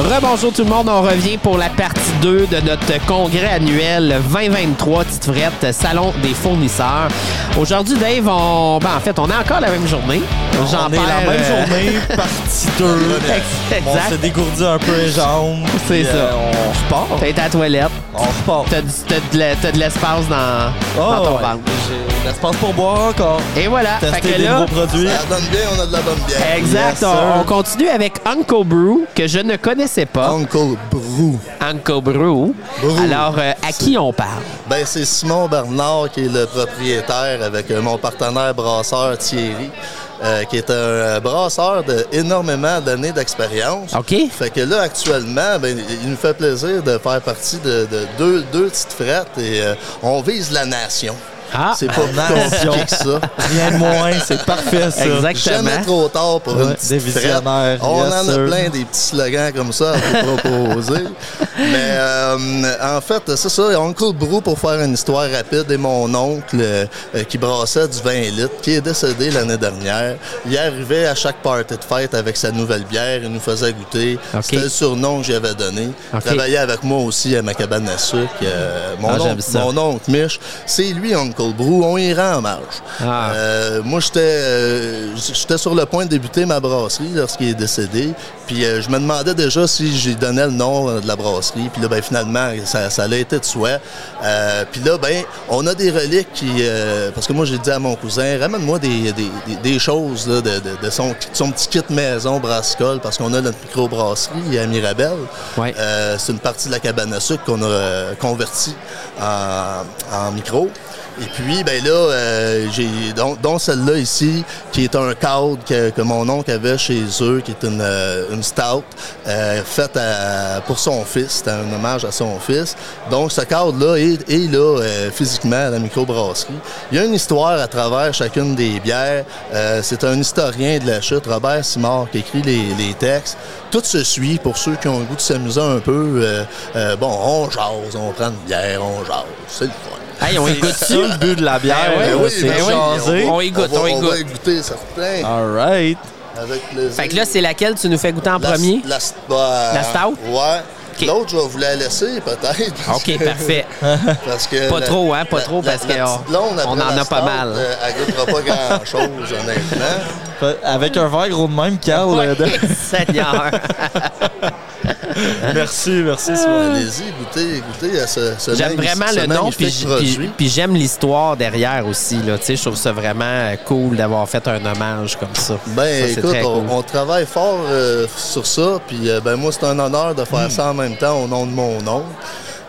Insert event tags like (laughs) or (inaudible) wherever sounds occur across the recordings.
Rebonjour tout le monde, on revient pour la partie 2 de notre congrès annuel 2023 Tite Frette, Salon des fournisseurs. Aujourd'hui, Dave, on... ben, en fait, on est encore la même journée. On est la même euh, journée, (laughs) partie 2. Exact. On s'est dégourdi un peu les jambes. C'est ça. euh, on repart. T'es à la toilette, On repart. t'as de de l'espace dans, Oh, dans ton ouais. ventre. J'ai l'espace pour boire encore. Et voilà, fait Tester que des là, nouveaux produits. Ça donne bien, on a de la bonne bière. exact, Yes, on, continue avec Uncle Brew, que je ne connaissais pas. Uncle Brou. Uncle Brew. Brew. Alors, euh, à qui on parle? Ben, c'est Simon Bernard qui est le propriétaire avec euh, mon partenaire brasseur Thierry, euh, qui est un euh, brasseur de énormément d'années d'expérience. OK. Fait que là, actuellement, ben, il nous fait plaisir de faire partie de, de deux, deux petites frettes et euh, on vise la nation. Ah, C'est pas plus nation. compliqué que ça. Rien de moins, c'est parfait ça. Exactement. Jamais trop tard pour Ouais, une petite des frette. visionnaires, On yes, en a plein des petits slogans comme ça à vous proposer. (laughs) Mais euh, en fait, c'est ça, Uncle Brou, pour faire une histoire rapide, est mon oncle euh, qui brassait du 20 litres, qui est décédé l'année dernière. Il arrivait à chaque party de fête avec sa nouvelle bière, il nous faisait goûter. C'était le surnom que j'avais donné. OK. Il travaillait avec moi aussi à ma cabane à sucre. Euh, mon, Ah, oncle, mon oncle Mich, c'est lui, Uncle On y rend hommage. Ah. Euh, moi, j'étais euh, j'étais sur le point de débuter ma brasserie lorsqu'il est décédé. Puis euh, je me demandais déjà si j'y donnais le nom euh, de la brasserie. Puis là, ben, finalement, ça, ça l'a été de souhait. Euh, puis là, ben, on a des reliques qui... parce que moi, j'ai dit à mon cousin, ramène-moi des, des, des- des choses là, de, de- de son, son petit kit maison brassicole parce qu'on a notre microbrasserie à Mirabel. Ouais. C'est une partie de la cabane à sucre qu'on a convertie en, en micro. Et puis, ben là, euh, j'ai donc, celle-là ici, qui est un cadre que, que mon oncle avait chez eux, qui est une, euh, une stout euh, faite à- pour son fils. C'est un hommage à son fils. Donc, ce cadre-là est, est là euh, physiquement à la microbrasserie. Il y a une histoire à travers chacune des bières. Euh, c'est un historien de la chute, Robert Simard, qui écrit les, les textes. Tout se suit pour ceux qui ont le goût de s'amuser un peu. Euh, bon, on jase, on prend une bière, on jase. C'est le fun. Hey, on ça le but de la bière, Ben oui, c'est ben oui. On y goûte, va, on y va y goûter certains. All right. Avec plaisir. Fait que là, c'est laquelle tu nous fais goûter en La- premier? La, bah, La stout? Ouais. L'autre, je vais vous la laisser, peut-être. OK, (laughs) parfait. Parce que Pas la- trop, hein, pas la- trop, parce qu'on- on en a pas mal. euh, elle goûtera pas grand-chose, honnêtement. Avec un verre gros de même, Carl. de- (laughs) Seigneur. (laughs) (laughs) Merci, merci. Sylvain. Allez-y, goûtez, goûtez à ce, ce J'aime vraiment ce le nom, puis, puis- j'aime l'histoire derrière aussi. Là. Je trouve ça vraiment euh, cool d'avoir fait un hommage comme ça. Ben Ça, écoute, on, cool. on travaille fort euh, sur ça, puis euh, ben moi c'est un honneur de Hmm. faire ça en même temps au nom de mon oncle.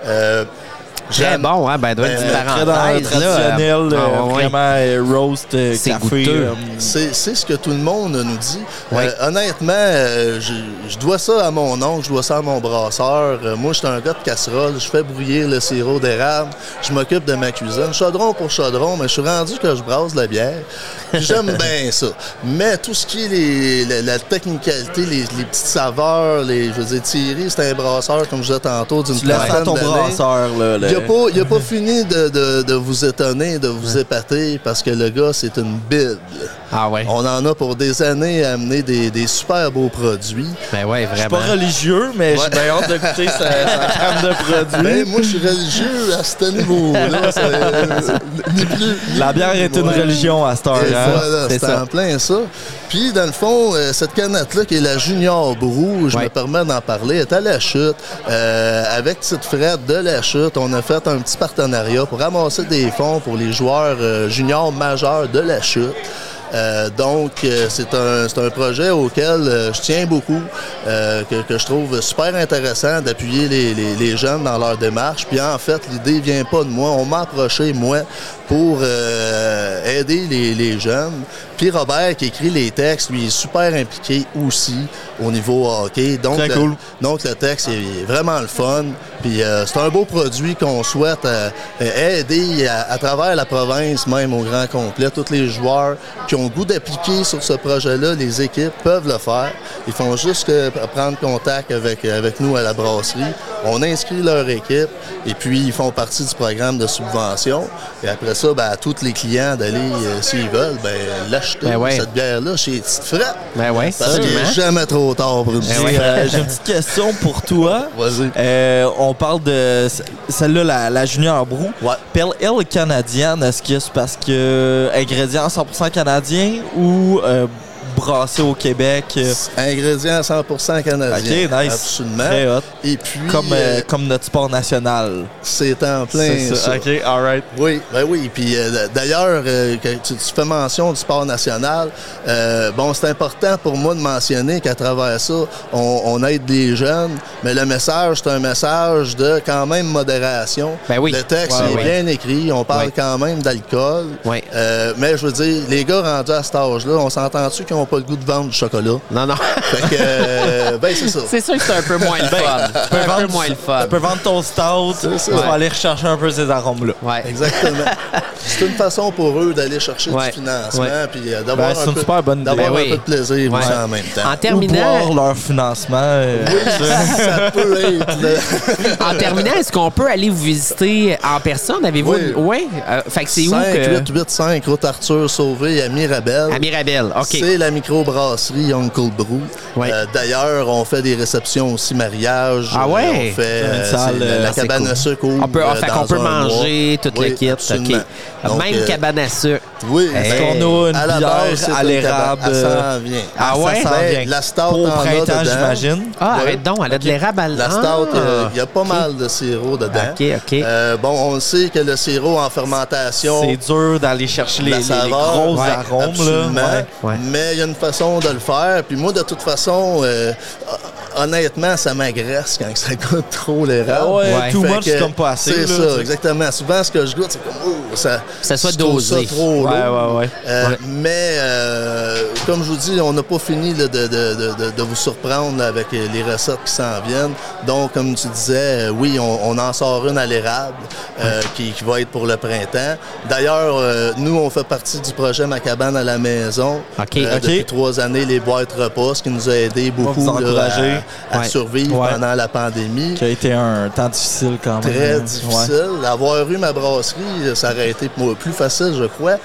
Euh, Très bon, hein? Ben, doit être Ben, une très Très dans le parenthèse. là. traditionnel, euh, ouais. vraiment roast, C'est café. goûteux. euh, C'est c'est ce que tout le monde nous dit. Oui. Euh, honnêtement, euh, je, je dois ça à mon oncle, je dois ça à mon brasseur. Euh, moi, je suis un gars de casserole. Je fais brouiller le sirop d'érable. Je m'occupe de ma cuisine. Chaudron pour chaudron, mais je suis rendu que je brasse de la bière. J'aime (laughs) bien ça. Mais tout ce qui est les- la, la technicalité, les, les petites saveurs, les, je veux dire, Thierry, c'est un brasseur, comme je disais tantôt, d'une Tu laisses à trentaine ton brasseur. Là, Il n'a pas, il a pas fini de, de- de vous étonner, de vous épater, parce que le gars, c'est une bible. Ah ouais. On en a pour des années à amener des, des super beaux produits. Ben ouais, Je suis vraiment. pas religieux, mais Ouais. j'ai bien hâte de goûter sa, sa de produits. Ben, moi, je suis religieux à ce niveau-là. (laughs) c'est- Ni plus. ni La bière plus, est une ouais. religion à cette heure. Et hein. voilà, c'est en plein ça. Puis, dans le fond, euh, cette canette-là, qui est la Junior Brou, je Ouais. me permets d'en parler, est à la chute. Euh, avec Petite Frette de la chute, on a fait un petit partenariat pour ramasser des fonds pour les joueurs euh, juniors majeurs de la chute. Euh, donc, euh, c'est un, un projet auquel je tiens beaucoup, que, que je trouve super intéressant d'appuyer les, les- les jeunes dans leur démarche. Puis en fait, l'idée vient pas de moi. On m'a approché, moi, pour euh, aider les, les jeunes. Puis Robert, qui écrit les textes, lui, est super impliqué aussi au niveau hockey. Donc, Très le, cool. donc le texte est vraiment le fun. Puis euh, c'est un beau produit qu'on souhaite euh, aider à, à travers la province, même au grand complet. Tous les joueurs qui ont le goût d'appliquer sur ce projet-là, les équipes peuvent le faire. Ils font juste prendre contact avec, avec nous à la brasserie. On inscrit leur équipe et puis ils font partie du programme de subvention. Et après ça, ben, à tous les clients d'aller, euh, s'ils veulent, ben, l'acheter, Ben ouais. cette bière-là, chez Petite Frette. Ben ouais, Parce qu'il absolument. n'est jamais trop tard pour une J'ai petite euh, j'ai une petite question pour toi. (laughs) Vas-y. Euh, on parle de celle-là, la, la Junior Brou. Ouais. Pale Ale canadienne, est-ce que c'est parce que ingrédients 100% canadiens ou euh, brassé au Québec? euh, Ingrédients 100% canadiens. Ok, nice. Absolument. Très hot. Et puis, Comme, euh, euh, comme notre sport national. c'est en plein C'est ça. OK, alright. Oui, ben oui. Puis euh, d'ailleurs, euh, tu, tu fais mention du sport national. euh, bon, c'est important pour moi de mentionner qu'à travers ça, on, on aide les jeunes, mais le message, c'est un message de quand même modération. Ben oui. Le texte Ouais, est ouais. bien écrit. On parle Ouais. quand même d'alcool. Euh, mais je veux dire, les gars rendus à cet âge-là, on s'entend-tu qu'ils n'ont pas le goût de vendre du chocolat? Non, non. Fait que, euh, ben c'est ça. C'est sûr que c'est un peu moins le fun. C'est un peu moins le fun. Tu peux vendre ton stout, tu vas Ouais. aller rechercher un peu ces arômes-là. Ouais. Exactement. c'est une façon pour eux d'aller chercher Ouais. du financement Ouais. puis euh, d'avoir Ben, c'est un une peu, super bonne idée. d'avoir Ben un oui. peu de plaisir aussi en même temps. En Ou terminant, boire leur financement. euh, (laughs) ça peut être. (laughs) en terminant, est-ce qu'on peut aller vous visiter en personne? Avez-vous Oui. une- Ouais. Euh, fait que c'est où 5 que 8 8 5 route Arthur Sauvé à Mirabel. à Mirabel. OK. C'est la microbrasserie Uncle Brew. Euh, D'ailleurs, on fait des réceptions aussi mariage. Ah ouais? On fait euh, salle, la, euh, la cabane cool. à sucre On peut, ah, euh, fait qu'on peut manger mois. toute Oui. Donc, Même cabane à sucre. Oui, Est-ce ben, qu'on a une à la base, à l'érable, s'en vient. Ah ouais? Ça vient. la stout au printemps, j'imagine. Ah, Ouais. arrête donc, elle a de l'érable à La Ah. stout, il y a pas mal de sirop dedans. OK, OK. Euh, bon, on sait que le sirop en fermentation, C'est dur d'aller chercher les, la les- les saveur, gros ouais, arômes. absolument. Mais y a une façon de le faire. Puis moi, de toute façon, euh, honnêtement, ça m'agresse quand ça goûte trop l'érable. Ah ouais, Ouais. too much, c'est comme pas assez. C'est ça, exactement. Souvent, ce que je goûte, c'est comme, oh, ça, Ça soit dosé. Ça trop Ouais, lourd. ouais, ouais. Euh, Ouais. Mais euh, comme je vous dis, on n'a pas fini là, de, de- de- de- de vous surprendre avec les recettes qui s'en viennent. Donc, comme tu disais, euh, oui, on, on en sort une à l'érable euh, qui, qui va être pour le printemps. D'ailleurs, euh, nous, on fait partie du projet Ma cabane à la maison. OK. Euh. Depuis trois années, les boîtes repas, ce qui nous a aidé beaucoup là, à, à Ouais. survivre Ouais. pendant la pandémie. Qui a été un temps difficile quand même. Très hein. difficile. Avoir eu ma brasserie, ça aurait été plus facile, je crois.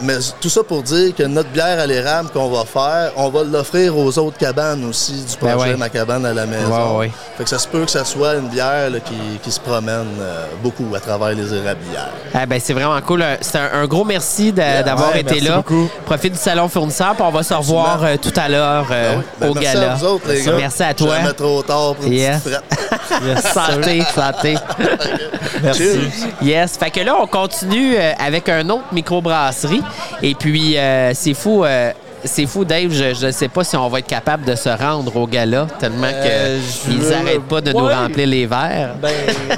Mais tout ça pour dire que notre bière à l'érable qu'on va faire, on va l'offrir aux autres cabanes aussi du Ben projet ouais. Ma cabane à la maison. Ouais, ouais. Fait que ça se peut que ça soit une bière là, qui, qui se promène euh, beaucoup à travers les érablières. Ah ben, c'est vraiment cool. C'est un, un gros merci d'avoir été merci là. beaucoup. Profite du salon fournisseur, puis on va se revoir euh, tout à l'heure euh, Ben. Ben, au merci gala. à vous autres, les gars. Merci à toi. Jamais trop tard pour une (laughs) Yes. petite santé, santé. (laughs) Merci. Yes. Fait que là, on continue euh, avec un autre microbrasserie. Et puis, euh, c'est fou. Euh, c'est fou, Dave. Je ne sais pas si on va être capable de se rendre au gala, tellement Euh, qu'ils veux- n'arrêtent pas de nous remplir les verres. Ben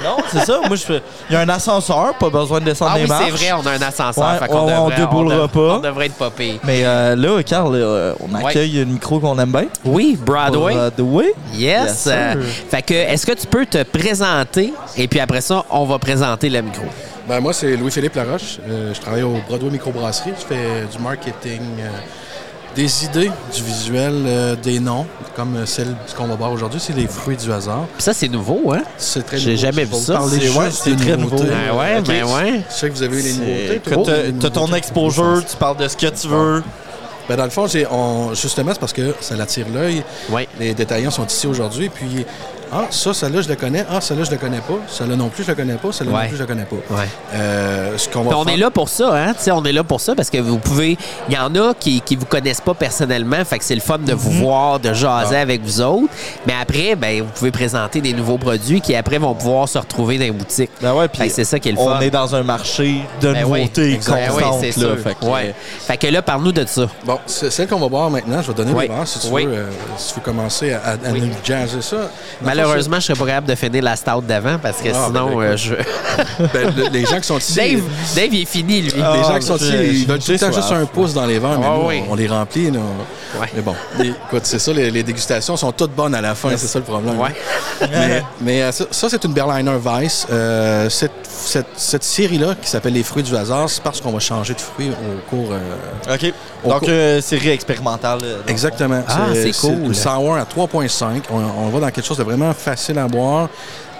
non, c'est ça. Moi, je fais. Il y a un ascenseur, pas besoin de descendre Ah les oui, marches. c'est vrai, on a un ascenseur. Ouais, fait qu'on on- devrait, déboulera pas. On devrait être pire. Mais euh, là, Carl, euh, on Ouais. accueille un micro qu'on aime bien. Oui, Broadway. Broadway. Yes. Euh, fait que, est-ce que tu peux te présenter et puis après ça, on va présenter le micro? Ben, moi, c'est Louis-Philippe Laroche. Euh, je travaille au Broadway Microbrasserie. Je fais du marketing, euh, des idées, du visuel, euh, des noms, comme celle ce qu'on va voir aujourd'hui, c'est les fruits du hasard. Puis ça, c'est nouveau, hein? C'est très J'ai nouveau. jamais Je vais vu ça. C'est- ouais, très nouveau. Ah ouais, Ok. ben ouais. Je sais que vous avez eu les nouveautés. Les t'as ton exposure, tu parles de ce que tu veux. Ben, dans le fond, j'ai- on- justement, c'est parce que ça l'attire l'œil. Oui. Les détaillants sont ici aujourd'hui. Puis, ah, ça, celle-là, je le connais. Ah, celle-là, je le connais pas. Celle-là non plus, je le connais pas. Celle-là Ouais. non plus, je le connais pas. Ouais. Euh, ce qu'on va on faire- est là pour ça, hein? Tu sais, on est là pour ça parce que vous pouvez. Il y en a qui ne vous connaissent pas personnellement, fait que c'est le fun de vous voir, de jaser Ah. avec vous autres. Mais après, ben, vous pouvez présenter des nouveaux produits qui après vont pouvoir se retrouver dans les boutiques. Ben ouais, Fait puis que c'est ça qui est le on fun. est dans un marché de Ben oui, nouveautés. Ben oui, constantes. c'est là. Fait que, Ouais. Fait que là, parle-nous de ça. Bon, c'est celle qu'on va boire maintenant. Je vais donner Oui. les bars si tu Oui. veux. euh, si tu veux commencer à, à- à Oui. nous jazzer ça. Dans fond, Malheureusement, je serais pas capable de finir la stout d'avant parce que Ah, sinon, ben, euh, je. (laughs) ben, le- les gens qui sont ici. Dave, Dave, il est fini, lui. Ah, Les gens qui sont ici, ils tout le temps juste un pouce dans les verres, mais Ah, nous, oui. on, les remplit. là. Ouais. Mais bon, les- écoute, c'est ça, les, les dégustations sont toutes bonnes à la fin, c'est ça le problème. Ouais. (laughs) Mais, mais, euh, ça, ça, c'est une Berliner Weiss. Euh, cette, cette, cette série-là, qui s'appelle Les fruits du hasard, c'est parce qu'on va changer de fruits au cours. euh, OK. Au Donc, cours- euh, série expérimentale. Exactement. Ah, c'est cool. Une sour à 3,5. On, on va dans quelque chose de vraiment vraiment facile à boire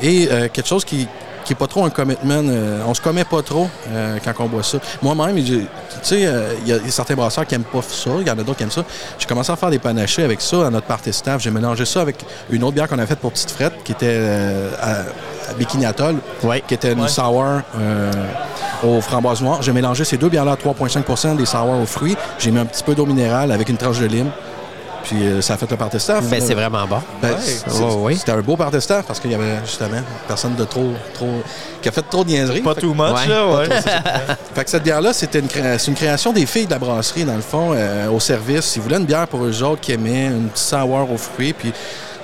et euh, quelque chose qui qui est pas trop un commitment. euh, on se commet pas trop euh, quand on boit ça. Moi-même, tu sais, euh, il y a certains brasseurs qui aiment pas ça, il y en a d'autres qui aiment ça. J'ai commencé à faire des panachés avec ça à notre party staff. J'ai mélangé ça avec une autre bière qu'on a faite pour Petite Frette, qui était euh, à, à Bikini Atoll, Ouais. qui était une sour euh, aux framboises noires. J'ai mélangé ces deux bières-là à 3,5 des sour aux fruits. J'ai mis un petit peu d'eau minérale avec une tranche de lime. Puis euh, ça a fait le party staff. Ben, c'est vraiment bon. ben, Ouais. C'était un beau party staff parce qu'il y avait justement personne de trop, trop, qui a fait trop de niaiseries. Pas too much, Ouais. là, ouais. fait que cette bière-là, c'était une, cré- c'est une création des filles de la brasserie, dans le fond, euh, au service. Ils voulaient une bière pour eux autres qui aimaient, une petite sour aux fruits. Puis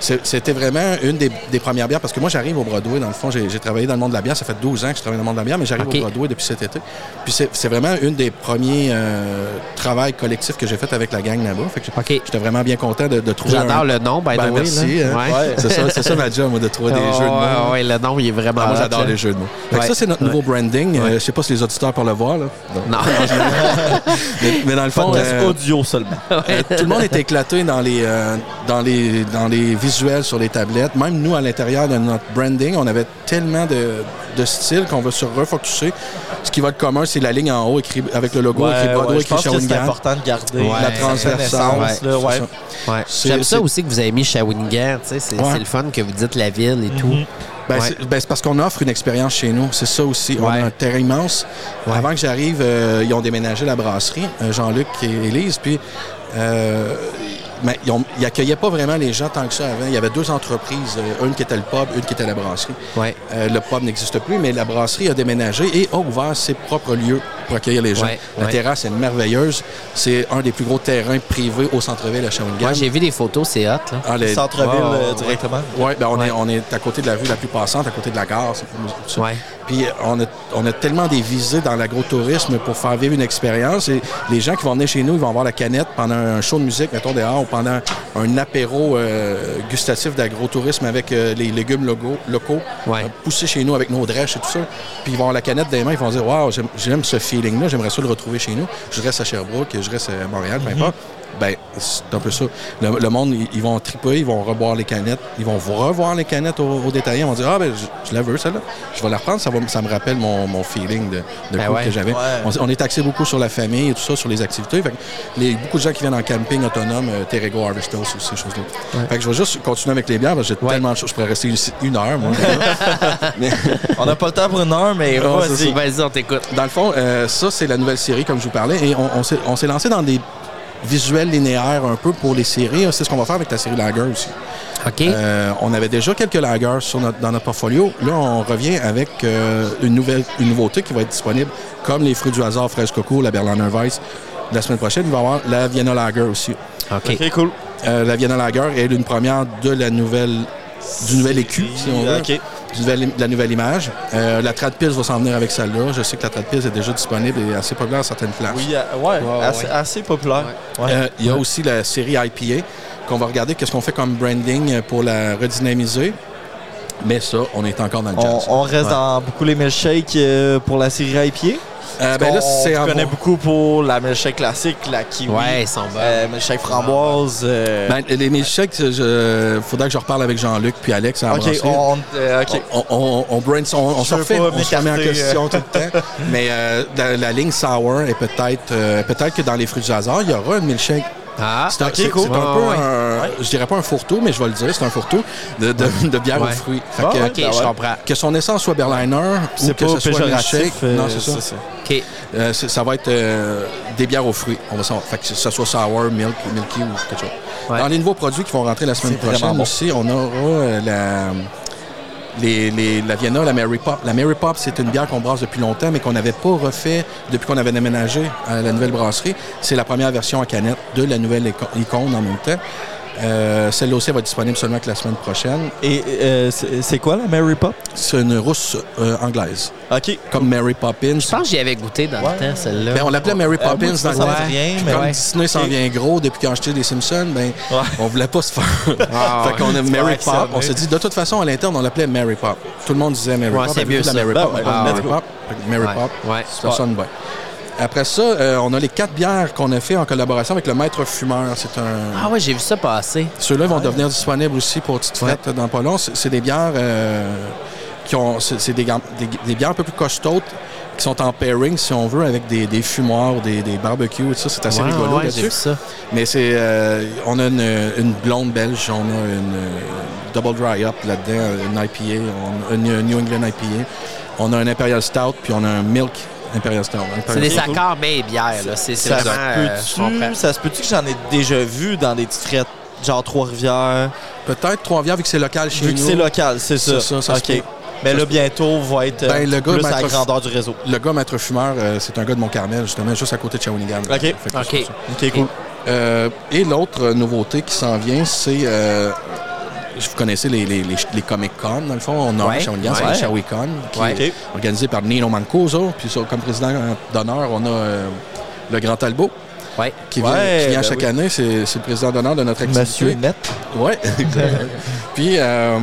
c'était vraiment une des, des premières bières, parce que moi, j'arrive au Broadway, dans le fond. J'ai travaillé dans le monde de la bière. Ça fait 12 ans que je travaille dans le monde de la bière, mais j'arrive OK. au Broadway depuis cet été. Puis c'est vraiment une des premiers euh, travails collectifs que j'ai fait avec la gang là-bas. Fait que OK. J'étais vraiment bien content de, de trouver J'adore un- le nom, by the Ben, way. merci, là. hein. Ouais. Ouais. C'est ça, c'est ça ma job, moi, de trouver des Oh, jeux de mots. ouais, ouais, le nom, il est vraiment Ah, moi, j'adore là. les jeux de mots. Fait. Ça, c'est notre nouveau branding. Euh, je sais pas si les auditeurs peuvent le voir. Là. Non. (laughs) Mais, mais dans le fond, euh, audio seulement. euh, tout le monde est éclaté dans les, euh, dans, les, dans les visuels sur les tablettes. Même nous, à l'intérieur de notre branding, on avait tellement de, de styles qu'on va se refocuser. Ce qui va être commun, c'est la ligne en haut écrit, avec le logo écrit Ouais, Broadway, ouais, je écrit que c'est Shawinigan. important de garder Ouais. La Ouais, transversale. ouais. Ouais. J'aime ça aussi que vous avez mis Shawinigan. C'est Ouais. c'est le fun que vous dites la ville et tout. Ben, Ouais. c'est ben, c'est parce qu'on offre une expérience chez nous. C'est ça aussi. On Ouais. a un terrain immense. Avant que j'arrive, euh, ils ont déménagé la brasserie, euh, Jean-Luc et Élise. Puis, euh, mais ils, ont- ils accueillaient pas vraiment les gens tant que ça avant. Il y avait deux entreprises, euh, une qui était le pub, une qui était la brasserie. Ouais. Euh, le pub n'existe plus, mais la brasserie a déménagé et a ouvert ses propres lieux pour accueillir les gens. Ouais, La ouais. terrasse est merveilleuse. C'est un des plus gros terrains privés au centre-ville à Shawinigan. Moi, j'ai vu des photos, c'est hot. Là. Ah, les- Centre-ville euh, ouais. directement. Ouais, ben on, Ouais. Est, on est à côté de la rue la plus passante, à côté de la gare. Puis on a, on a tellement des visées dans l'agrotourisme pour faire vivre une expérience. Et les gens qui vont venir chez nous, ils vont avoir la canette pendant un show de musique, mettons dehors, ou pendant un apéro euh, gustatif d'agrotourisme avec euh, les légumes locaux, locaux Ouais. poussés chez nous avec nos drèches et tout ça. Puis ils vont avoir la canette dans les mains, ils vont dire Waouh, j'aime- j'aime ce feeling-là, j'aimerais ça le retrouver chez nous. Je reste à Sherbrooke, je reste à Montréal, peu importe. Ben, c'est un peu ça. Le, le monde, ils, ils vont triper, ils vont reboire les canettes, ils vont revoir les canettes aux, aux détaillants, ils vont dire Ah, ben, je, je la veux, celle-là. Je vais la reprendre, ça, va, ça me rappelle mon, mon feeling de, de Ben ouais. que j'avais. Ouais. On, on est axé beaucoup sur la famille et tout ça, sur les activités. Fait que les, beaucoup de gens qui viennent en camping autonome, euh, Terrego, Harvest House, ces choses-là. Fait que je vais juste continuer avec les bières, parce que j'ai Ouais. tellement de choses. Je pourrais rester ici une heure, moi. (laughs) Mais- (laughs) On n'a pas le temps pour une heure, mais vas-y. Vas-y, on t'écoute. Dans le fond, euh, ça, c'est la nouvelle série, comme je vous parlais. Et on, on s'est- on s'est lancé dans des visuels linéaires un peu pour les séries. C'est ce qu'on va faire avec la série Lager aussi. OK. Euh, on avait déjà quelques lagers sur notre- dans notre portfolio. Là, on revient avec euh, une, nouvelle, une nouveauté qui va être disponible, comme les fruits du hasard, fraise coco, la Berliner Weiss. La semaine prochaine, il va y avoir la Vienna Lager aussi. OK. Ok, cool. Euh, la Vienna Lager est une première de la nouvelle, du nouvel écu, si on veut. Ok. De la nouvelle image. Euh, la Trad Pills va s'en venir avec celle-là. Je sais que la Trad Pills est déjà disponible et assez populaire à certaines places. Oui, euh, ouais, assez, ouais. assez populaire. Ouais. Euh, il y a aussi la série IPA qu'on va regarder qu'est-ce qu'on fait comme branding pour la redynamiser. Mais ça, on est encore dans le jazz. on reste Ouais. dans beaucoup les milkshakes euh, pour la série IPA. Euh, ben là, c'est on connaît beaucoup pour la milkshake classique, la kiwi. Ouais, ils sont bons. Euh, milkshake framboise. euh, Ben, les milkshakes, il faudrait que je reparle avec Jean-Luc puis Alex. à la ok, on, euh, ok. On, on, on brainstorm- on, on Je se refait, on se remet en m'écarter, question tout le temps. Mais euh, la, la ligne sour est peut-être euh, peut-être que dans les fruits du hasard, il y aura un milkshake. Ah, C'est un, cool. Ouais, peu ouais. un, je dirais pas un fourre-tout, mais je vais le dire, c'est un fourre-tout de, de, de bière Ouais. aux fruits. Fait Ah, que, je comprends. que son essence soit Berliner ou que ce soit péjoratif. milkshake. euh, non, c'est ça. OK. Euh, ça va être euh, des bières aux fruits. On va savoir. Fait que ce soit sour, milk, milky ou quelque chose. Ouais. Dans les nouveaux produits qui vont rentrer la semaine prochaine bon. aussi, on aura euh, la, la Vienna, la Mary Pop. La Mary c'est une bière qu'on brasse depuis longtemps, mais qu'on n'avait pas refait depuis qu'on avait déménagé à la nouvelle brasserie. C'est la première version en canette de la nouvelle icône en même temps. Euh, Celle-là aussi elle va être disponible seulement que la semaine prochaine. Et euh, c'est quoi la Mary Pop? C'est une rousse euh, anglaise, Ok. comme Mary Poppins. Je pense que j'y avais goûté dans Ouais. le temps, celle-là. Ben, on l'appelait Mary Euh, moi, Poppins dans le temps. rien, Puis mais Comme ouais. Disney s'en vient gros depuis qu'ils ont acheté les Simpsons, ben, Ouais. on voulait pas se faire. (laughs) Ah, (laughs) fait qu'on a Mary Pop. On s'est dit, de toute façon, à l'interne, on l'appelait Mary Pop. Tout le monde disait Mary Ouais, Pop. c'est mieux la. Mary Ben Pop. let's Mary. Pop. Mary. Pop. Ça sonne bien. Après ça, euh, on a les quatre bières qu'on a fait en collaboration avec le Maître Fumeur. C'est un. Ah ouais, j'ai vu ça passer. Ceux-là vont devenir disponibles aussi pour Petite Frette dans pas long. C'est des bières euh, qui ont. C'est des, gam- des- des bières un peu plus costaudes qui sont en pairing, si on veut, avec des, des fumoirs, des, des barbecues et tout ça. C'est assez Ouais, rigolo ouais, là-dessus. Mais c'est. euh, on a une, une blonde belge, on a une double dry up là-dedans, une IPA, on a une New England IPA. On a un Imperial Stout, puis on a un Milk Imperial Stout. C'est des accords mais bières, là. C'est Ça se vraiment... euh, peut-tu ça se peut-tu que j'en ai déjà vu dans des petites frettes, genre Trois-Rivières, Peut-être Trois-Rivières, vu que c'est local chez vu nous. que c'est local, c'est ça. C'est ça, ça OK. Mais Ça là, bientôt, va être euh, Ben, le gars plus à la maître- grandeur du réseau. Le gars maître fumeur, euh, c'est un gars de Mont-Carmel, justement, juste à côté de Shawinigan. OK. Fait OK. cool. Euh, et l'autre euh, nouveauté qui s'en vient, c'est. euh, vous connaissez les, les, les, les Comic Con, dans le fond. On a Ouais. Shawinigan, c'est Ouais. le Shawicon, qui Ouais. est organisé par Nino Mancuso. Puis comme président d'honneur, on a euh, le Grand Talbot, Ouais. qui vient, Ouais, qui vient ben chaque oui. année. C'est c'est le président d'honneur de notre activité. Monsieur Net. Oui, (laughs) exactement. Puis, euh,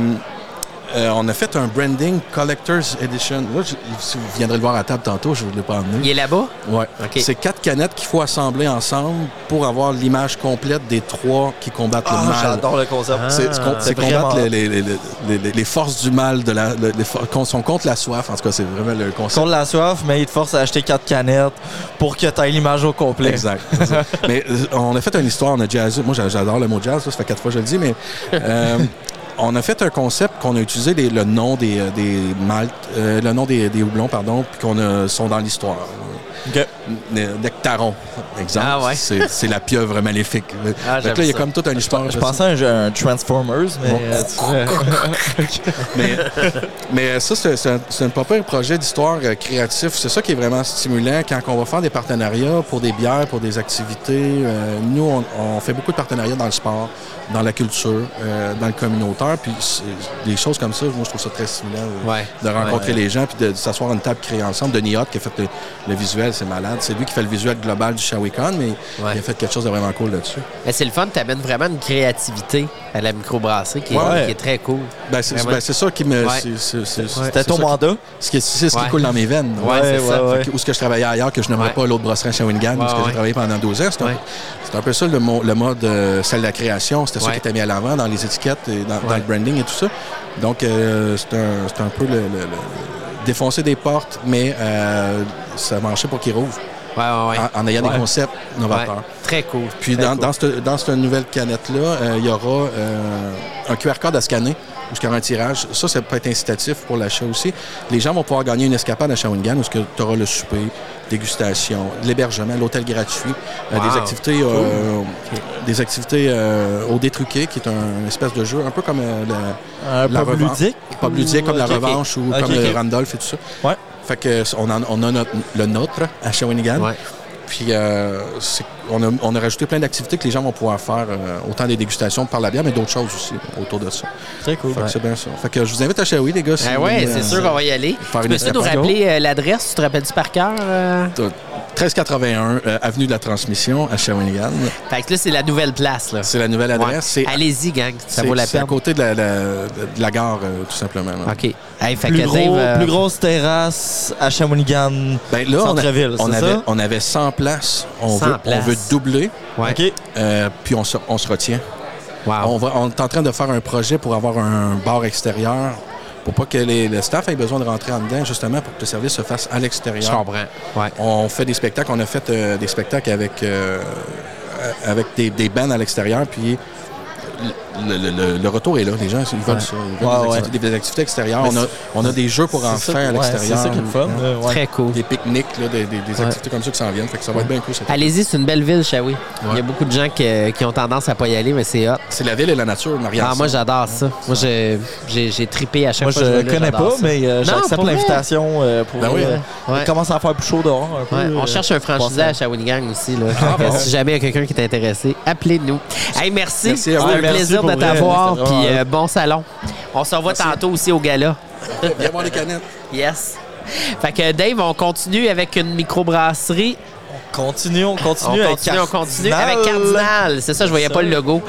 euh, on a fait un branding Collector's Edition. Là, je- si vous viendrez le voir à table tantôt, je ne vous l'ai pas amené. Il est là-bas? Ouais. OK. C'est quatre canettes qu'il faut assembler ensemble pour avoir l'image complète des trois qui combattent Ah, le mal. j'adore le concept. Ah. C'est c'est combattre les, les- les- les- les- les forces du mal, de la, les sont contre la soif. En tout cas, c'est vraiment le concept. Contre la soif, mais il te force à acheter quatre canettes pour que tu aies l'image au complet. Exact. (laughs) mais euh, on a fait une histoire, on a jazzé. Moi, j'a- j'adore le mot jazz, ça, ça fait quatre fois que je le dis, mais euh, (laughs) on a fait un concept qu'on a utilisé le nom des, euh, des maltes, euh, le nom des, des houblons, pardon, puis qu'on sont dans l'histoire. OK. Ne- Nectaron, exemple. Ah ouais. C'est la pieuvre maléfique. Ah, Fait que là, il y a comme toute une histoire. Je pensais à un, Transformers, mais... Bon. euh, (laughs) Mais, mais ça, c'est un, pas pire projet d'histoire euh, créatif. C'est ça qui est vraiment stimulant quand on va faire des partenariats pour des bières, pour des activités. Euh, nous, on, on fait beaucoup de partenariats dans le sport, dans la culture, euh, dans le communautaire. Puis des choses comme ça, moi, je trouve ça très stimulant euh, Ouais. de rencontrer Ouais. les gens puis de, de s'asseoir à une table créée ensemble. Denis Hott qui a fait le, le visuel, c'est malade. C'est lui qui fait le visuel global du Shawicon, mais Ouais. il a fait quelque chose de vraiment cool là-dessus. Mais c'est le fun, tu amènes vraiment une créativité à la microbrasserie qui, Ouais. qui est très cool. Ben, c'est ben, c'est ça qui me. Ouais. c'est- c'est- c'est- C'était c'est ton mandat? Ce c'est ce qui Ouais. coule dans mes veines. Ouais, c'est ça. ouais. Où est-ce que je travaillais ailleurs, que je n'aimerais Ouais. pas l'autre brasserie à Shawinigan, où est-ce que Ouais, j'ai travaillé pendant 12 ans. C'est un, Ouais. c'est un peu ça le, mo- le mode euh, celle de la création. C'était ça qui était mis à l'avant dans les étiquettes, et dans, le branding et tout ça. Donc, euh, c'est un, c'est un peu le, le- le- défoncer des portes, mais euh, ça marchait pour qu'ils rouvrent Ouais, ouais, ouais. en, en ayant Ouais. des concepts Ouais. novateurs. Très cool. Puis Très dans, cool. dans cette, dans cette nouvelle canette-là, euh, il y aura euh, un QR code à scanner où il y aura un tirage. Ça, ça peut être incitatif pour l'achat aussi. Les gens vont pouvoir gagner une escapade à Shawinigan où tu auras le souper, dégustation, l'hébergement, l'hôtel gratuit, euh, des activités, euh, des activités euh, au détruqué, qui est un, une espèce de jeu, un peu comme euh, La pub revanche. ludique? pas ludique, comme la revanche ou comme Randolph et tout ça. Fait que on, en- on a notre- le nôtre à Shawinigan. Ouais. Puis euh, c'est- on, a, on a rajouté plein d'activités que les gens vont pouvoir faire, euh, autant des dégustations par la bière, mais d'autres choses aussi autour de ça. Très cool. Fait que c'est bien ça. Fait que je vous invite à Shawi, les gars. si Ah vous ouais, voulez, c'est euh, sûr qu'on va y aller. Tu peux-tu nous rappeler euh, l'adresse? Tu te rappelles-tu par cœur? euh? 1381, euh, Avenue de la Transmission à Shawinigan. Fait que là, c'est la nouvelle place. Là. C'est la nouvelle adresse. Ouais. Allez-y, gang. Ça vaut la c'est à peine. côté de la, la- de la gare, euh, tout simplement. là. OK. Hey, fait Plus, que gros, Dave, euh, plus grosse terrasse à Shawinigan. Ben là, on, a- Centre-ville, on c'est avait, ça? on avait 100 places. On, 100 veut, on places. veut Ouais. OK. euh, puis on se, on se retient. Wow. On, va, on est en train de faire un projet pour avoir un bar extérieur, pour pas que les, le staff ait besoin de rentrer en dedans, justement, pour que le service se fasse à Je l'extérieur. comprends. Ouais. On fait des spectacles. On a fait euh, des spectacles avec, euh, avec des, des bands à l'extérieur, puis le, le- le- le retour est là. Les gens, ils veulent Ouais. ça. Ils veulent Ouais, des, ouais. activités, des activités extérieures. On a, on a des jeux pour en C'est ça- faire à ouais, l'extérieur. C'est ça qui est le fun. euh, ouais. Très cool. Des pique-niques, des, des- des activités comme ça qui s'en viennent. Fait que ça va être bien cool. Allez-y, c'est une belle ville, Shawi. Il y a beaucoup de gens qui, qui ont tendance à pas y aller, mais c'est hot. C'est la ville et la nature, Marianne. Ah, moi, j'adore ça. Moi, j'ai- trippé à chaque Moi, fois que je connais pas, mais euh, j'accepte l'invitation euh, pour. Ben oui, euh, Ouais. Il commence à faire plus chaud dehors un peu. Ouais, on euh, cherche un franchisé à Shawinigan aussi. Que Si jamais il y a quelqu'un qui est intéressé, appelez-nous. Hey, merci. Merci à vous. Plaisir de t'avoir. Puis vraiment euh, bon salon. On se revoit tantôt aussi au gala. Viens voir les canettes. (laughs) Yes. Fait que Dave, on continue avec une microbrasserie Continue, on continue on avec continue, on continue avec Cardinal. C'est ça, je voyais Ça. pas le logo.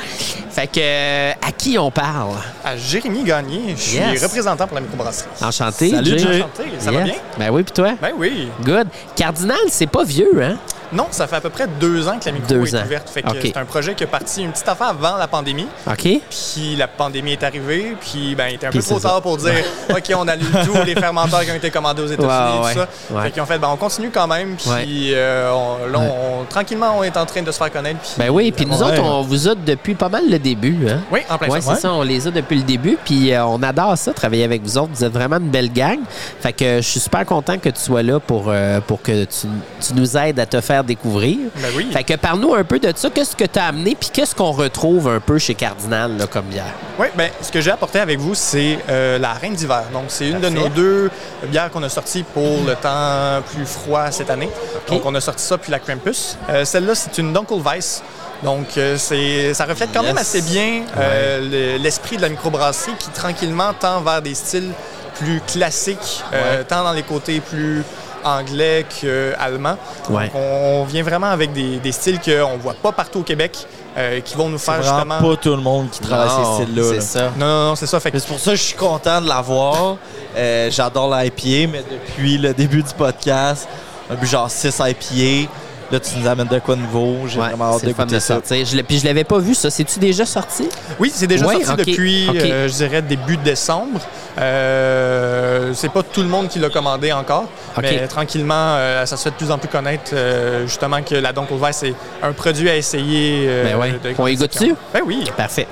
Fait que, euh, à qui on parle? À Jérémy Gagné, je suis Yes. représentant pour la microbrasserie. Enchanté, Salut, Jay. Enchanté, ça va bien? Ben oui, puis toi? Ben oui. Good. Cardinal, c'est pas vieux, hein? Non, ça fait à peu près deux ans que la micro Deux est ans. ouverte. Fait que c'est un projet qui est parti une petite affaire avant la pandémie. OK? Puis la pandémie est arrivée, puis ben, il était un Puis peu trop ça. tard pour dire (laughs) OK, on annule tous les fermenteurs qui ont été commandés aux États-Unis et tout ouais, ça. ouais. Fait qu'ils ont fait ben, on continue quand même, puis euh, on- là, on- tranquillement, on est en train de se faire connaître. puis- Ben oui, puis nous autres, on vous a depuis pas mal le début, hein? Oui, en plein Oui, c'est ça, on les a depuis le début, puis euh, on adore ça, travailler avec vous autres. Vous êtes vraiment une belle gang. Fait que euh, je suis super content que tu sois là pour, euh, pour que tu, tu nous aides à te faire découvrir. Ben oui. Fait que parle-nous un peu de ça. Qu'est-ce que tu as amené, puis qu'est-ce qu'on retrouve un peu chez Cardinal là, comme bière? Oui, ben, ce que j'ai apporté avec vous, c'est euh, la Reine d'hiver. Donc, c'est une de nos deux bières qu'on a sorties pour le temps plus froid cette année. Donc, on a sorti ça puis la Krampus. Euh, Celle-là, c'est une Dunkelweiss. Donc, euh, c'est, ça reflète quand même assez bien euh, le- l'esprit de la microbrasserie qui, tranquillement, tend vers des styles plus classiques, euh, tant dans les côtés plus anglais qu'allemands. Ouais. Donc, on vient vraiment avec des, des styles qu'on ne voit pas partout au Québec, euh, qui vont nous faire vraiment justement... pas tout le monde qui travaille Non, ces styles-là. C'est ça. Non, non, non, c'est ça. Fait que C'est pour ça que je suis content de l'avoir. Euh, J'adore l'IPA, mais depuis le début du podcast, on a bu genre 6 IPA. Là, tu nous amènes de quoi de nouveau? J'ai Ouais, vraiment hâte de goûter de ça. sortir. Je puis je l'avais pas vu, ça. C'est-tu déjà sorti? Oui, c'est déjà Ouais, sorti depuis, euh, je dirais, début décembre. Euh, c'est pas tout le monde qui l'a commandé encore, Ok. mais tranquillement, euh, ça se fait de plus en plus connaître, euh, justement, que la Dunkelweiss, c'est un produit à essayer. euh, Ben ouais. de On y goûte dessus? Ben oui. Parfait.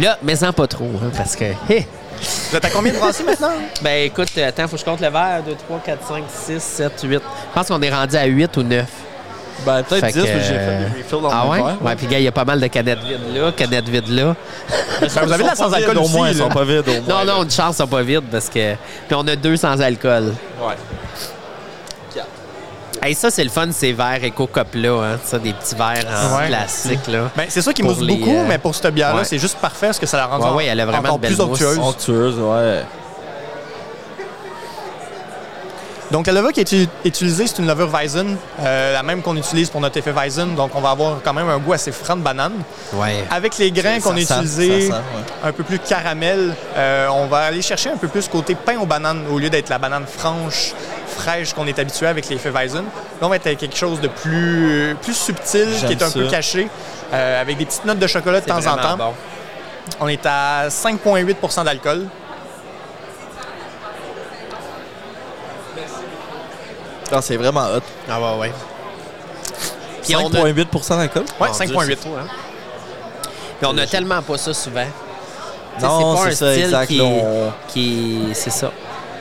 Là, mais en pas trop, hein, parce que. hé! Vous êtes à combien de brassées maintenant? (laughs) Ben écoute, attends, faut que je compte le verre. 2, 3, 4, 5, 6, 7, 8. Je pense qu'on est rendu à 8 ou 9. Ben, peut-être Fait 10, que, mais j'ai fait euh, des refills dans Ah mon ouais? verre. Ouais, puis gars, il y a pas mal de canettes vides là, canettes vides là. Ben, (laughs) vous avez de la sans-alcool au moins. Ils sont pas vides, au Non, moins. non, une chance, ils sont pas vides parce que. Puis on a deux sans alcool. Ouais. Hey, ça, c'est le fun, ces verres éco-cop là, hein. Ça, des petits verres en Ouais. plastique là. Ben, c'est ça qui mousse les, beaucoup, euh, mais pour cette bière-là, ouais. c'est juste parfait parce que ça la rend Ouais, ouais, elle a vraiment encore belle plus onctueuse. Onctueuse, ouais. Donc, la levure qui est utilisée, c'est une levure Weizen, euh, la même qu'on utilise pour notre effet Weizen. Donc, on va avoir quand même un goût assez franc de banane. Ouais. Avec les grains qu'on a utilisés, ouais. un peu plus caramel, euh, on va aller chercher un peu plus côté pain aux bananes au lieu d'être la banane franche, fraîche qu'on est habitué avec les Weizen. Là, on va être avec quelque chose de plus, plus subtil, qui est un peu caché, euh, avec des petites notes de chocolat de temps en temps. bon. On est à 5,8% d'alcool. Ah, c'est vraiment hot. Ah ouais, ouais. Puis on a- 5,8 d'alcool? Ouais, Mon Dieu, 5,8. c'est fou, hein. Puis on a tellement pas ça souvent. Non, pas c'est un ça, style exact. qui, là, on- qui c'est ça.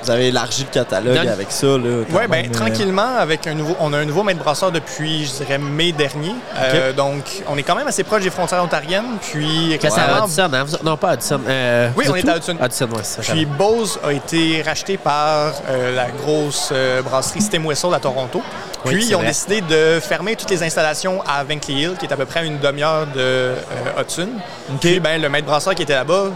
Vous avez élargi le catalogue avec ça. Oui, ben même, euh, tranquillement, avec un nouveau, on a un nouveau maître brasseur depuis, je dirais, mai dernier. Euh, donc, on est quand même assez proche des frontières ontariennes. Puis, Là, c'est à récemment, Hudson, hein? Non, pas Hudson. euh, Oui, on est à Hudson. Hudson, ouais, c'est ça. Puis Bose a été racheté par euh, la grosse euh, brasserie Steam Whistle à Toronto. Oui, Puis ils ont vrai. décidé de fermer toutes les installations à Vankey Hill, qui est à peu près à une demi-heure de euh, Hudson. Puis ben, le maître brasseur qui était là-bas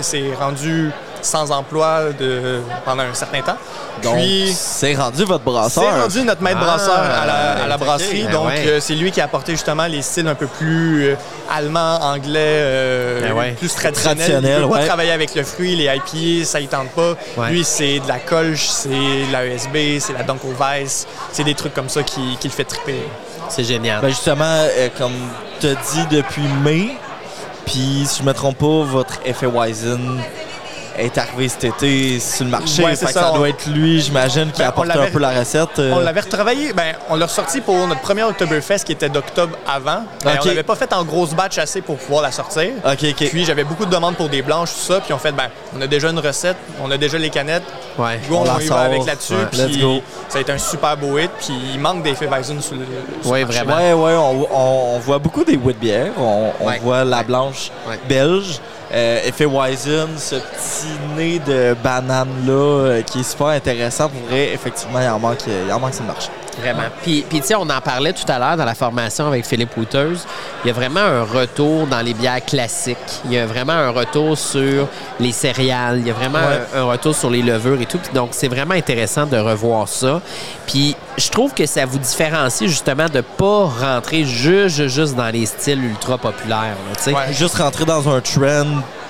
s'est rendu sans emploi de, pendant un certain temps. Donc, Puis c'est rendu votre brasseur. c'est rendu notre maître Ah, brasseur à la, à la ok. brasserie. Ben donc, ouais. euh, c'est lui qui a apporté justement les styles un peu plus euh, allemand, anglais, euh, Ben ouais. plus traditionnels. Traditionnel, il peut pas travailler avec le fruit, les IPA, ça ne tente pas. Ouais. Lui, c'est de la colche, c'est de la ESB, c'est la Dunkelweiss. C'est des trucs comme ça qui, qui le fait triper. C'est génial. Ben justement, euh, comme tu as dit depuis mai, puis si je me trompe pas, votre effet Wizen est arrivé cet été sur le marché. Ouais, que ça, on- doit être lui, j'imagine, qui Ben, a on apporté un l'avait- peu la recette. euh. On l'avait retravaillé, ben, on l'a ressorti pour notre premier Oktoberfest qui était d'octobre avant. Ben, Ok. On l'avait pas fait en grosse batch assez pour pouvoir la sortir. Puis j'avais beaucoup de demandes pour des blanches, tout ça. Puis on fait, ben, on a déjà une recette, on a déjà les canettes. Ouais. Go, on, On la y va avec là-dessus. Ouais. Puis go. ça a été un super beau hit. Puis il manque des Weizen sur le. sur marché. vraiment. Ouais, ouais, on, voit beaucoup des wheat bières. On, voit la blanche Ouais. belge. Euh, effet Wizen, ce petit nez de banane-là euh, qui est super intéressant. Pour vrai, effectivement, il en manque, il en manque sur le marché. Vraiment. Puis, puis tu sais, on en parlait tout à l'heure dans la formation avec Philippe Wouters. Il y a vraiment un retour dans les bières classiques. Il y a vraiment un retour sur les céréales. Il y a vraiment Ouais. un, un retour sur les levures et tout. Donc, c'est vraiment intéressant de revoir ça. Puis, je trouve que ça vous différencie justement de pas rentrer juste, juste dans les styles ultra populaires. là, tu sais. Ouais. Juste rentrer dans un trend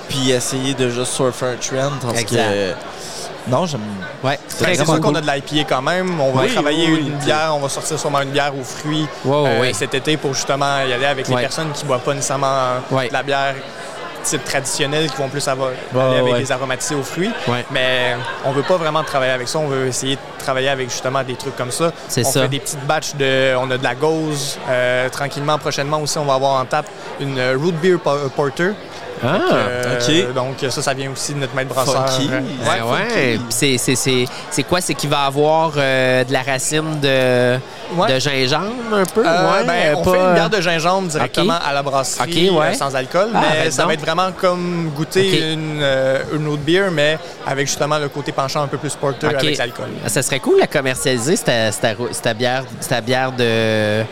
puis essayer de juste surfer un trend. Parce Exact. que. Non, j'aime. Ouais, C'est très sûr qu'on a de l'IPA quand même. On va Oui, travailler oui, oui. une bière, on va sortir sûrement une bière aux fruits euh, cet été pour justement y aller avec Ouais. les personnes qui ne boivent pas nécessairement Ouais. de la bière type traditionnelle, qui vont plus avoir, aller avec ouais. des aromatisés aux fruits. Ouais. Mais on veut pas vraiment travailler avec ça. On veut essayer de travailler avec justement des trucs comme ça. C'est on ça. fait des petites batches de. On a de la gauze. euh, tranquillement, prochainement aussi, on va avoir en tap une euh, root beer po- porter. Ah, Euh, ok. Donc ça, ça vient aussi de notre maître brasseur. Funky. Euh, ben ouais. Puis c'est- c'est- C'est c'est quoi? C'est qu'il va avoir euh, de la racine de, Ouais. de gingembre un peu? Euh, ouais, ben, on pas- fait une bière de gingembre directement à la brasserie ouais. euh, sans alcool, Ah, mais ben ça donc. va être vraiment comme goûter une, euh, une autre bière, mais avec justement le côté penchant un peu plus porter avec l'alcool. Ça serait cool à commercialiser cette, cette, cette bière, cette bière de,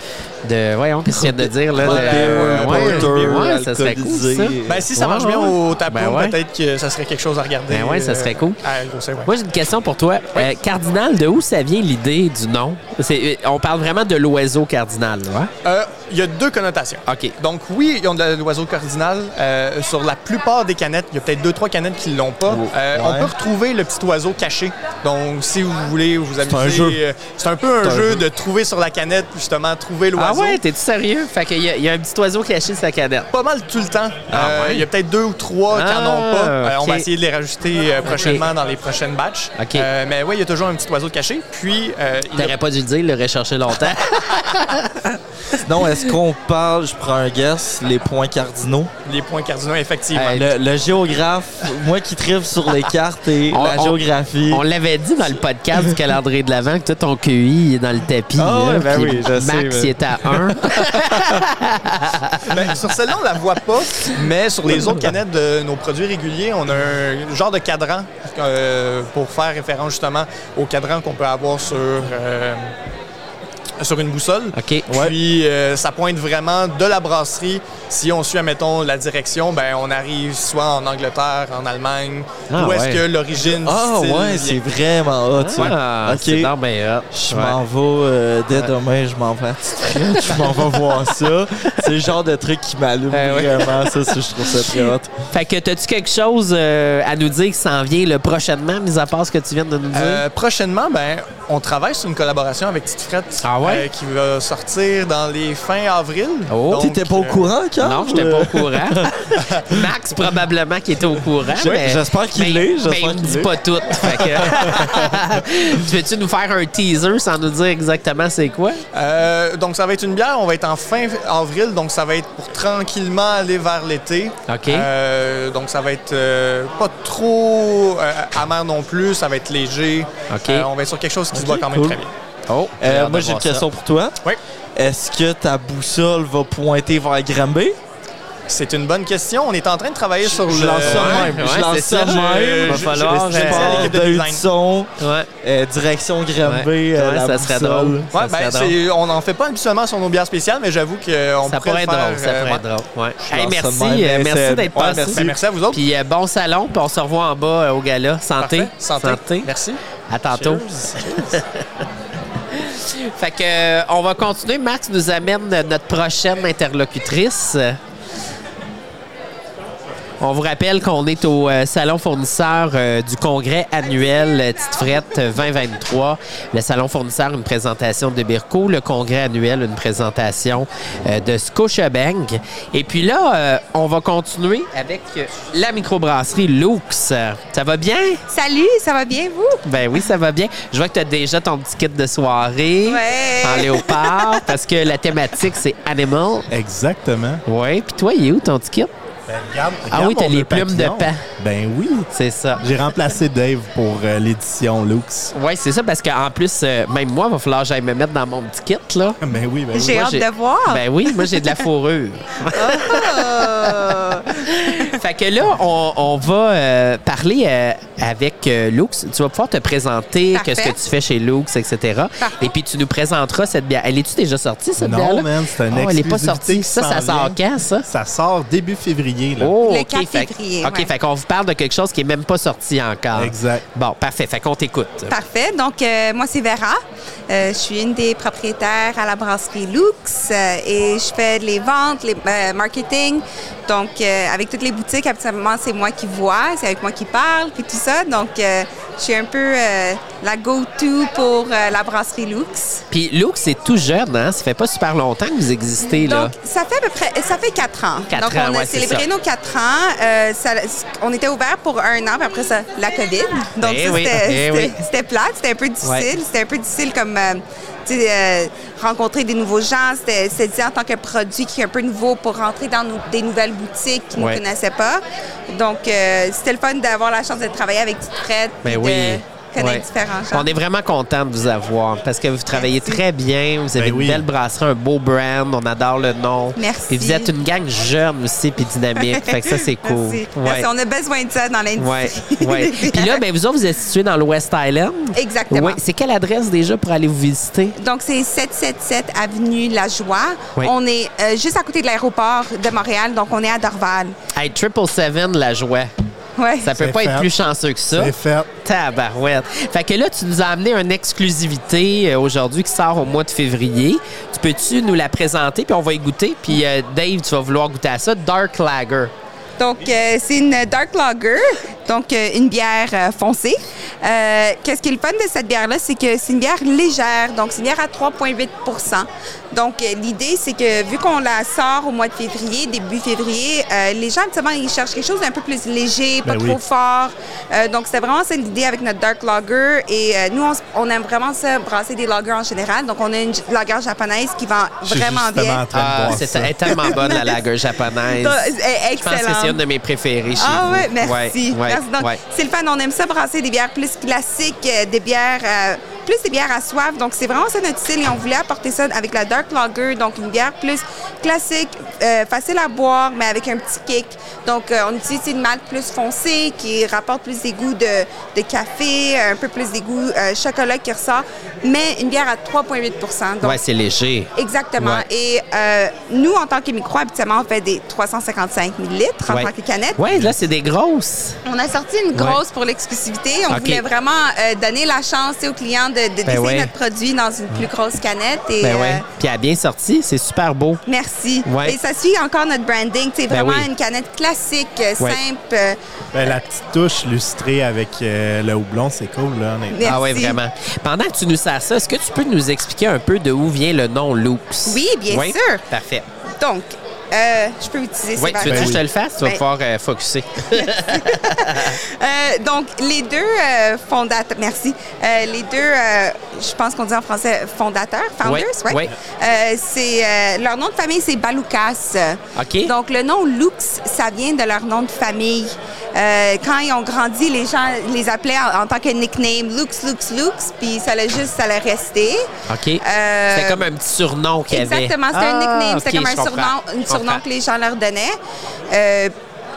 de. Voyons, qu'est-ce viens de dire là? De- euh, ouais, porter, ouais, ça serait cool ça. Ben, si ça Ouais, marche bien au Ben ouais. peut-être que ça serait quelque chose à regarder. Ben ouais, ça serait cool. à. Moi, j'ai une question pour toi. Euh, cardinal, de où ça vient l'idée du nom? C'est- euh, on parle vraiment de l'oiseau cardinal, là, hein? Euh, Il y a deux connotations. OK. Donc oui, ils ont de l'oiseau cardinal. Euh, sur la plupart des canettes, il y a peut-être deux, trois canettes qui ne l'ont pas. Euh, On peut retrouver le petit oiseau caché. Donc si vous voulez vous amuser, un jeu. euh, c'est un peu un, C'est un jeu, jeu. de trouver sur la canette, justement, trouver Ah ouais, t'es-tu sérieux? Fait qu'il y, y a un petit oiseau caché sur la canette. Pas mal tout le temps. Ah Euh, ouais? Il y a peut-être deux ou trois qui Ah, n'en ont pas. Euh, On va essayer de les rajouter euh, prochainement dans les prochaines batches. Ok. Euh, mais oui, il y a toujours un petit oiseau caché. Puis, euh, il y a- T'aurais pas dû le dire, il l'aurait cherché longtemps. (laughs) Sinon, est-ce qu'on parle, je prends un guess, les points cardinaux? les points cardinaux, effectivement. Le, le géographe, moi qui tripe sur les cartes et On- la géographie. On l'avait dit dans le podcast du calendrier de l'Avent que toi, ton QI est dans le tapis. Ah là, ouais, ben oui, je sais, Max, mais- il est à 1. Ben, sur celle-là, on la voit pas, mais sur les autres canettes de nos produits réguliers, on a un genre de cadran euh, pour faire référence justement au cadran qu'on peut avoir sur, euh, sur une boussole. OK. Puis euh, ça pointe vraiment de la brasserie. Si on suit, admettons, la direction, ben on arrive soit en Angleterre, en Allemagne, Ah, où est-ce ouais. que l'origine Ah style ouais, c'est vraiment hot. Ah, Ok. c'est donc bien hot. Je m'en vais euh, dès demain, je m'en vais je m'en vais voir ça. (laughs) C'est le genre de truc qui m'allume Eh ouais. vraiment, ça, ça, je trouve ça très hot. Fait que, t'as-tu quelque chose euh, à nous dire qui s'en vient là, prochainement, mis à part ce que tu viens de nous dire? Euh, prochainement, ben, on travaille sur une collaboration avec Petite Frette Ah ouais? Euh, qui va sortir dans les fins avril. Oh. T'étais pas au euh, courant, quand? non, j'étais pas au courant. (laughs) Max, probablement, qui était au courant. J'espère qu'il mais- l'est, j'espère Mais il me dit l'est. pas tout. Fait que... (laughs) tu veux-tu nous faire un teaser sans nous dire exactement c'est quoi? Euh, donc, ça va être une bière. On va être en fin avril. Donc, ça va être pour tranquillement aller vers l'été. OK. Euh, donc, ça va être euh, pas trop euh, amer non plus. Ça va être léger. OK. Euh, on va être sur quelque chose qui se voit quand même cool. très bien. Oh, Euh, moi, j'ai une question pour toi. Oui. Est-ce que ta boussole va pointer vers Granby? C'est une bonne question. On est en train de travailler sur Je le... lance ça de même. Ouais, je lance ça ça. Je- même. va je- falloir, je- je- euh, je- de d'œil design. de son, Ouais. euh, direction Ouais. euh, ça serait drôle. Ouais, Ça ben, serait drôle. c'est- on n'en fait pas habituellement sur nos bières spéciales, mais j'avoue qu'on Ça pourrait être faire. drôle, ça euh, pourrait être drôle. Ouais. Je Hey, lance ça merci, même, euh, merci d'être ouais, passé. merci. Ben, merci à vous autres. Puis euh, bon salon, puis on se revoit en bas euh, au gala. Santé. Parfait. Santé. Merci. À tantôt. (laughs) Fait que euh, on va continuer. Max nous amène notre prochaine interlocutrice. On vous rappelle qu'on est au euh, salon fournisseur euh, du congrès annuel euh, Tite Frette 2023. Le salon fournisseur, une présentation de Birko. Le congrès annuel, une présentation euh, de Scotiabank. Et puis là, euh, on va continuer avec la microbrasserie Lux. Ça va bien? Salut, ça va bien, vous? Ben oui, ça va bien. Je vois que tu as déjà ton petit kit de soirée Ouais. en léopard parce que la thématique, c'est animal. Exactement. Oui. Puis toi, il est où ton petit kit? Ben, regarde, Ah oui, t'as les plumes de pain. Ben oui. C'est ça. J'ai remplacé Dave pour euh, l'édition Lux. Oui, c'est ça parce qu'en plus, euh, même moi, il va falloir que j'aille me mettre dans mon petit kit. Là. Ben oui, ben oui. J'ai hâte de voir. Ben oui, moi, j'ai de la fourrure. Ah! fait que là, on, on va euh, parler euh, avec euh, Lux. Tu vas pouvoir te présenter, Parfait. qu'est-ce que tu fais chez Lux, etc. Parfait. Et puis, tu nous présenteras cette bière. Elle est-tu déjà sortie, cette Non, bière-là? man, c'est une Oh, elle n'est pas sortie. Ça, ça sort quand, ça? Ça sort début février. Là. Oh, Le OK. 4 fait, février, OK, fait qu'on vous parle de quelque chose qui n'est même pas sorti encore. Exact. Bon, parfait. Fait qu'on t'écoute. Parfait. Donc, euh, moi, c'est Vera. Euh, je suis une des propriétaires à la brasserie Lux euh, et je fais les ventes, les euh, marketing. Donc, euh, avec toutes les boutiques, habituellement, c'est moi qui vois, c'est avec moi qui parle, puis tout ça. Donc, euh, je suis un peu euh, la go-to pour euh, la brasserie Lux. Puis, Lux, c'est tout jeune, hein? Ça fait pas super longtemps que vous existez, là. Donc, ça fait à peu près, ça fait quatre ans. Quatre Donc, ans, on a ouais, célébré nos quatre ans. Euh, ça- on était ouvert pour un an, puis après ça, la COVID. Donc, Eh oui, c'était, eh oui. plate, c'était un peu difficile. Ouais. C'était un peu difficile comme, euh, rencontrer des nouveaux gens. Dit en tant que produit qui est un peu nouveau pour rentrer dans des nouvelles boutiques qui ne Ouais. connaissaient pas. Donc, euh, c'était le fun d'avoir la chance de travailler avec Tite Fred, Ben oui. De connaître Ouais. différents gens. On est vraiment content de vous avoir parce que vous travaillez Merci. très bien. Vous avez Ben une oui. belle brasserie, un beau brand. On adore le nom. Merci. Puis vous êtes une gang jeune aussi puis dynamique. fait que ça, c'est (laughs) cool. Merci. Ouais. Merci. On a besoin de ça dans l'industrie. Ouais. (laughs) Puis là, ben, vous autres, vous êtes situés dans l'West Island? Exactement. Ouais. C'est quelle adresse déjà pour aller vous visiter? Donc, c'est 777 Avenue La Joie. On est euh, juste à côté de l'aéroport de Montréal, donc on est à Dorval. Hey, 777, la joie. Ouais. Ça peut pas être plus chanceux que ça. C'est fait. Tabarouette. Fait que là, tu nous as amené une exclusivité euh, aujourd'hui qui sort au mois de février. Tu peux-tu nous la présenter, puis on va y goûter? Puis euh, Dave, tu vas vouloir goûter à ça. Dark Lager. Donc, euh, c'est une Dark Lager, donc euh, une bière euh, foncée. Euh, Qu'est-ce qui est le fun de cette bière-là, c'est que c'est une bière légère, donc c'est une bière à 3,8% Donc, euh, l'idée, c'est que vu qu'on la sort au mois de février, début février, euh, les gens, habituellement, ils cherchent quelque chose d'un peu plus léger, pas Ben trop oui. fort. Euh, donc, c'était vraiment ça l'idée avec notre Dark Lager. Et euh, nous, on, aime vraiment ça, brasser des lagers en général. Donc, on a une lager japonaise qui vend vraiment justement bien. Ah, c'est tellement bonne, la lager japonaise. Donc, (laughs) elle est Je pense que c'est excellente. Une de mes préférées chez Ah vous. ouais, merci. Ouais, Merci. Donc, ouais. c'est le fun. On aime ça brasser des bières plus classiques, euh, des bières euh, plus des bières à soif. Donc, c'est vraiment ça notre style et on voulait apporter ça avec la Dark Lager. Donc, une bière plus classique, euh, facile à boire, mais avec un petit kick. Donc, euh, on utilise une malt plus foncée qui rapporte plus des goûts de, de café, un peu plus des goûts euh, chocolat qui ressort, mais une bière à 3,8 Donc, Ouais, c'est léger. Exactement. Ouais. Et euh, nous, en tant que micro, habituellement, on fait des 355 ml en Ouais. tant que canette. Ouais, là, c'est des grosses. On a sorti une grosse pour l'exclusivité. On voulait vraiment euh, donner la chance aux clients de, de d'essayer ouais. notre produit dans une plus grosse canette. Et, Ben euh. Puis elle a bien sorti. C'est super beau. Merci. Ouais. Et ça suit encore notre branding. C'est Ben vraiment oui. une canette classique, Ouais. simple. Ben, la petite touche lustrée avec euh, le houblon, c'est cool, là. Merci. Ah ouais, vraiment. Pendant que tu nous sers ça, est-ce que tu peux nous expliquer un peu de où vient le nom Loops? Oui, bien sûr. Parfait. Donc, euh, je peux utiliser ces Oui, tu veux que je te le fasse? Tu vas Ben- pouvoir euh, focuser. (laughs) Euh, donc, les deux euh, fondateurs, merci. Euh, les deux, euh, je pense qu'on dit en français fondateurs, founders, Oui, ouais. Euh, c'est, euh, leur nom de famille, c'est Baloukas. OK. Donc, le nom Lux, ça vient de leur nom de famille. Euh, quand ils ont grandi, les gens les appelaient en, en tant que nickname Lux, Lux, Lux, puis ça l'a juste, ça l'a resté. OK. Euh, C'était comme un petit surnom qu'il y avait. Exactement, c'était un Ah, nickname, c'était OK, comme un une surnom comprends. que les gens leur donnaient. Euh,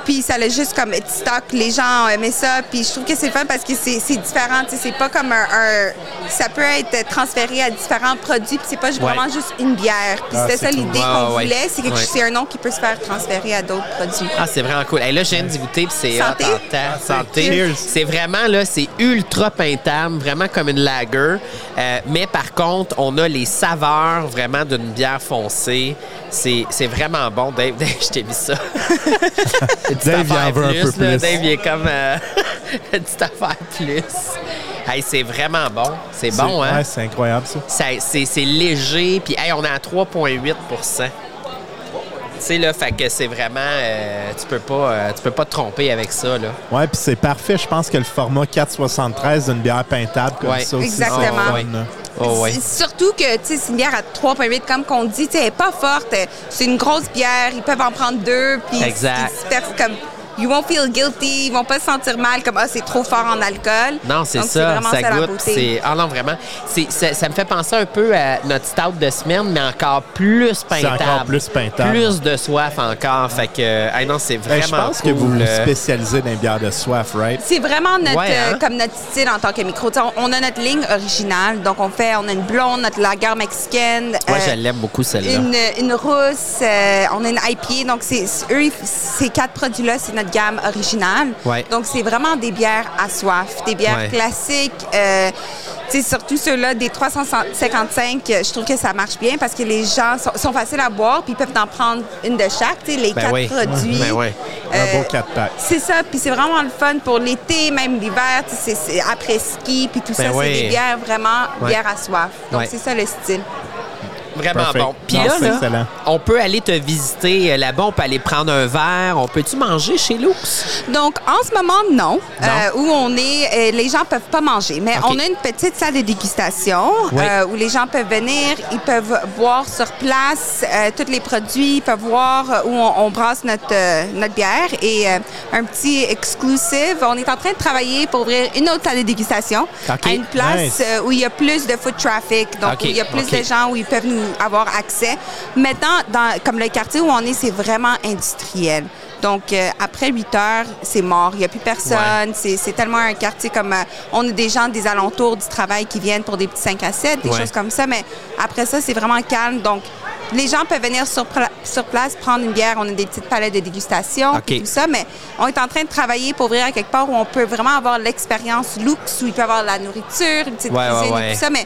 puis ça l'a juste comme été stock, les gens ont aimé ça. Puis je trouve que c'est fun parce que c'est différent. tu sais, C'est pas comme un, un- Ça peut être transféré à différents produits. Puis c'est pas Ouais. vraiment juste une bière. Puis Ah, c'était c'est ça l'idée Ouais, qu'on ouais. voulait. C'est Ouais. chose- c'est un nom qui peut se faire transférer à d'autres produits. Ah, c'est vraiment cool. Et là, je viens d'y goûter, puis c'est Santé. temps. Santé. C'est vraiment, là, c'est ultra peintable, vraiment comme une lager. Euh, mais par contre, on a les saveurs vraiment d'une bière foncée. C'est c'est vraiment bon. Dave, (laughs) Dave, je t'ai mis ça. (laughs) Petite Dave, il en affaire veut un peu là. plus. Dave, il est comme euh, (laughs) petite affaire plus. Hey, c'est vraiment bon. C'est bon, hein? Ouais, c'est incroyable, ça. Ça- C'est léger. Puis, hey, on est à 3,8 Tu sais, là, fait que c'est vraiment. euh, tu peux pas euh, tu peux pas te tromper avec ça, là. Ouais, puis c'est parfait. Je pense que le format 473 d'une bière peintable comme Ouais. ça aussi, Exactement. fun, Ouais. là. Oh, ouais. Surtout que, tu sais, c'est une bière à 3,8, comme qu'on dit, tu sais, elle n'est pas forte. C'est une grosse bière, ils peuvent en prendre deux, puis Exact. ils se versent comme you won't feel guilty, ils vont pas se sentir mal comme ah c'est trop fort en alcool. Non, c'est ça, ça goûte. c'est- Ah non, vraiment. C'est- Ça, ça me fait penser un peu à notre stout de semaine, mais encore plus peintable. encore plus peintable. Plus de soif encore. Fait que, ah non, c'est Ben, vraiment je pense que vous vous euh, spécialisez dans les bières de soif, right? C'est vraiment notre, Ouais, hein? euh, comme notre style en tant que micro. On, on a notre ligne originale, donc on fait, on a une blonde, notre lager mexicaine. Moi, euh, je l'aime beaucoup, celle-là. une, une rousse, euh, on a une IPA. Donc, c'est, eux, ces quatre produits-là, c'est notre gamme originale. Ouais. Donc, c'est vraiment des bières à soif, des bières Ouais. classiques. euh, surtout ceux-là, des 355, euh, je trouve que ça marche bien parce que les gens sont, sont faciles à boire puis ils peuvent en prendre une de chaque. Les Ben quatre oui. produits. Ben oui. Un beau Euh, 4 pack. c'est ça, puis c'est vraiment le fun pour l'été, même l'hiver, c'est après ski, puis tout Ben ça, oui. c'est des bières vraiment bières à soif. Donc c'est ça le style. Vraiment Perfect. bon. Puis Non, là, c'est là, excellent. on peut aller te visiter euh, là-bas, on peut aller prendre un verre. On peut-tu manger chez Lux? Donc en ce moment non, Non? Euh, où on est, euh, les gens peuvent pas manger, mais on a une petite salle de dégustation Oui. euh, où les gens peuvent venir, ils peuvent boire sur place euh, tous les produits, ils peuvent voir où on, on brasse notre euh, notre bière et euh, un petit exclusive. On est en train de travailler pour ouvrir une autre salle de dégustation à une place Nice. euh, où il y a plus de foot traffic, donc où il y a plus de gens où ils peuvent nous avoir accès. Maintenant, dans, comme le quartier où on est, c'est vraiment industriel. Donc, euh, après 8 heures, c'est mort. Il n'y a plus personne. C'est c'est tellement un quartier comme... euh, on a des gens des alentours du travail qui viennent pour des petits 5 à 7, des Ouais. choses comme ça. Mais après ça, c'est vraiment calme. Donc, les gens peuvent venir sur, pla- sur place, prendre une bière. On a des petites palettes de dégustation, OK. puis tout ça. Mais on est en train de travailler pour ouvrir à quelque part où on peut vraiment avoir l'expérience luxe, où il peut y avoir de la nourriture, une petite Ouais, cuisine et tout ça. Mais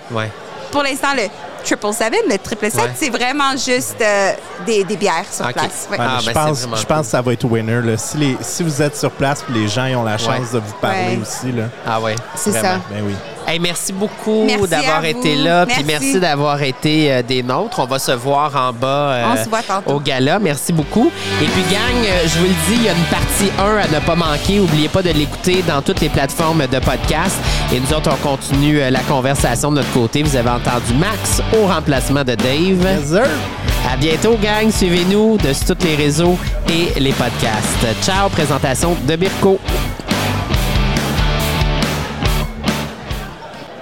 pour l'instant, le triple seven, le triple sept, Ouais. c'est vraiment juste euh, des, des bières sur place. Ouais. Ah, Ouais, ben, je pense, je pense que ça va être winner. Là. Si, les, si vous êtes sur place et les gens ils ont la chance Ouais. de vous parler Ouais. aussi, là, Ah ouais. C'est ça. ben oui. Hey, merci beaucoup Merci d'avoir été là. Puis Merci. merci d'avoir été euh, des nôtres. On va se voir en bas euh, On se voit au gala. Merci beaucoup. Et puis, gang, euh, je vous le dis, il y a une partie 1 à ne pas manquer. N'oubliez pas de l'écouter dans toutes les plateformes de podcast. Et nous autres, on continue euh, la conversation de notre côté. Vous avez entendu Max au remplacement de Dave. Yes, sir. À bientôt, gang. Suivez-nous de sur tous les réseaux et les podcasts. Ciao, présentation de Birko.